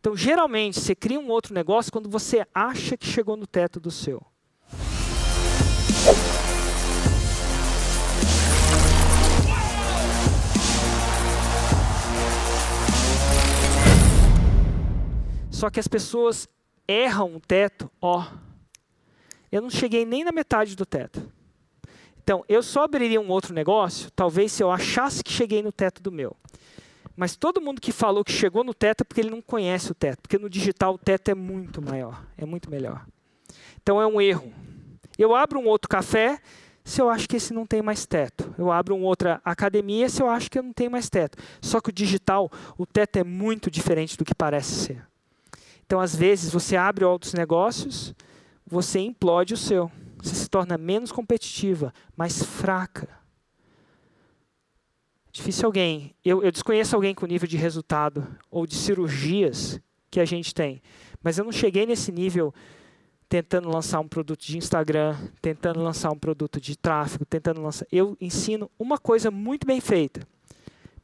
Então, geralmente, você cria um outro negócio quando você acha que chegou no teto do seu. Só que as pessoas erram o teto, ó. Eu não cheguei nem na metade do teto. Então, eu só abriria um outro negócio, talvez se eu achasse que cheguei no teto do meu. Mas todo mundo que falou que chegou no teto é porque ele não conhece o teto, porque no digital o teto é muito maior, é muito melhor. Então é um erro. Eu abro um outro café se eu acho que esse não tem mais teto. Eu abro uma outra academia se eu acho que eu não tenho mais teto. Só que o digital, o teto é muito diferente do que parece ser. Então, às vezes, você abre outros negócios, você implode o seu. Você se torna menos competitiva, mais fraca. Difícil alguém. Eu, eu desconheço alguém com nível de resultado ou de cirurgias que a gente tem. Mas eu não cheguei nesse nível tentando lançar um produto de Instagram, tentando lançar um produto de tráfego, tentando lançar. Eu ensino uma coisa muito bem feita.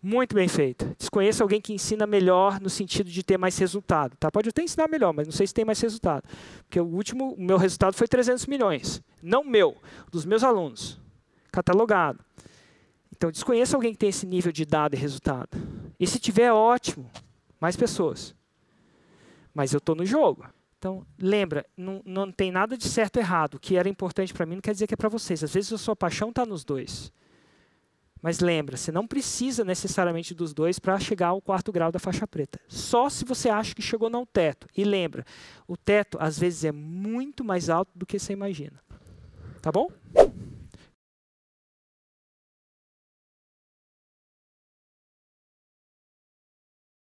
Muito bem feita. Desconheço alguém que ensina melhor no sentido de ter mais resultado. Tá? Pode até ensinar melhor, mas não sei se tem mais resultado. Porque o último, o meu resultado foi 300 milhões. Não meu, dos meus alunos. Catalogado. Então, desconheço alguém que tem esse nível de dado e resultado. E se tiver, ótimo. Mais pessoas. Mas eu estou no jogo. Então, lembra, não, não tem nada de certo ou errado. O que era importante para mim não quer dizer que é para vocês. Às vezes a sua paixão está nos dois. Mas lembra, você não precisa necessariamente dos dois para chegar ao quarto grau da faixa preta. Só se você acha que chegou no teto. E lembra, o teto às vezes é muito mais alto do que você imagina. Tá bom?